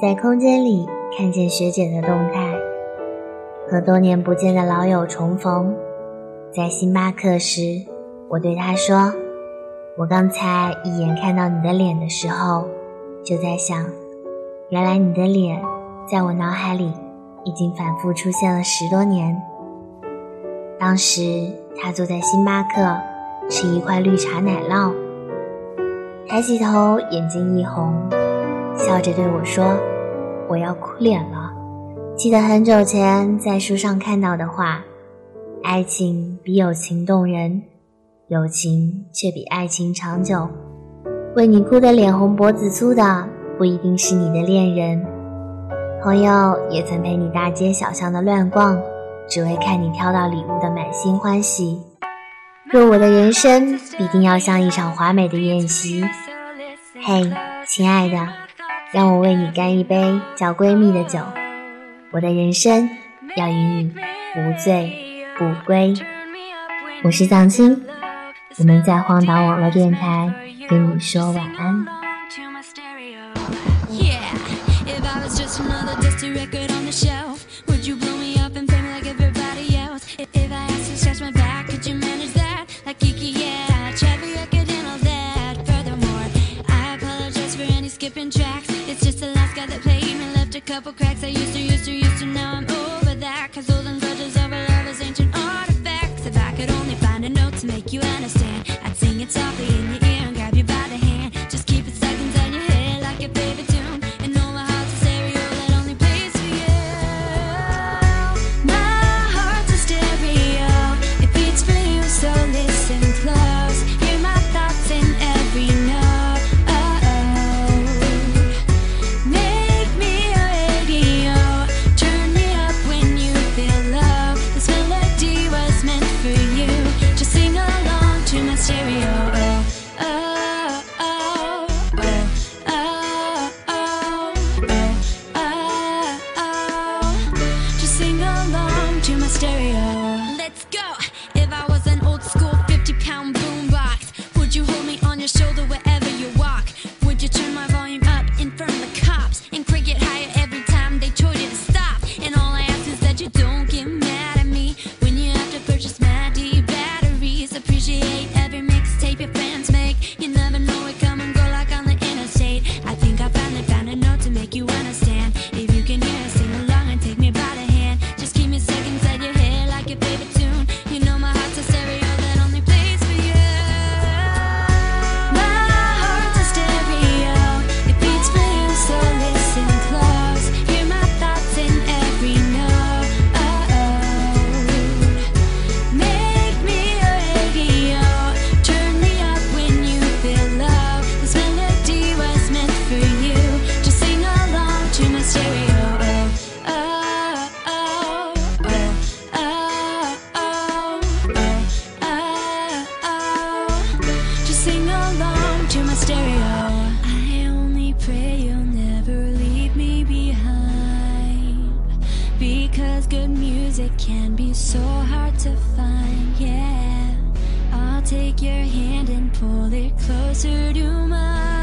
在空间里看见学姐的动态，和多年不见的老友重逢。在星巴克时，我对他说：“我刚才一眼看到你的脸的时候，就在想，原来你的脸在我脑海里已经反复出现了十多年。”当时他坐在星巴克吃一块绿茶奶酪，抬起头，眼睛一红，笑着对我说：“我要哭脸了。”记得很久前在书上看到的话。爱情比友情动人，友情却比爱情长久。为你哭得脸红脖子粗的，不一定是你的恋人。朋友也曾陪你大街小巷的乱逛，只为看你挑到礼物的满心欢喜。若我的人生必定要像一场华美的宴席，嘿，亲爱的，让我为你干一杯叫闺蜜的酒。我的人生要与你无醉。不归，我是藏青，我们在荒岛网络电台跟你说晚安。used to, used to, used to, now I'm over that. Cause all them stereo. It can be so hard to find, yeah. I'll take your hand and pull it closer to mine.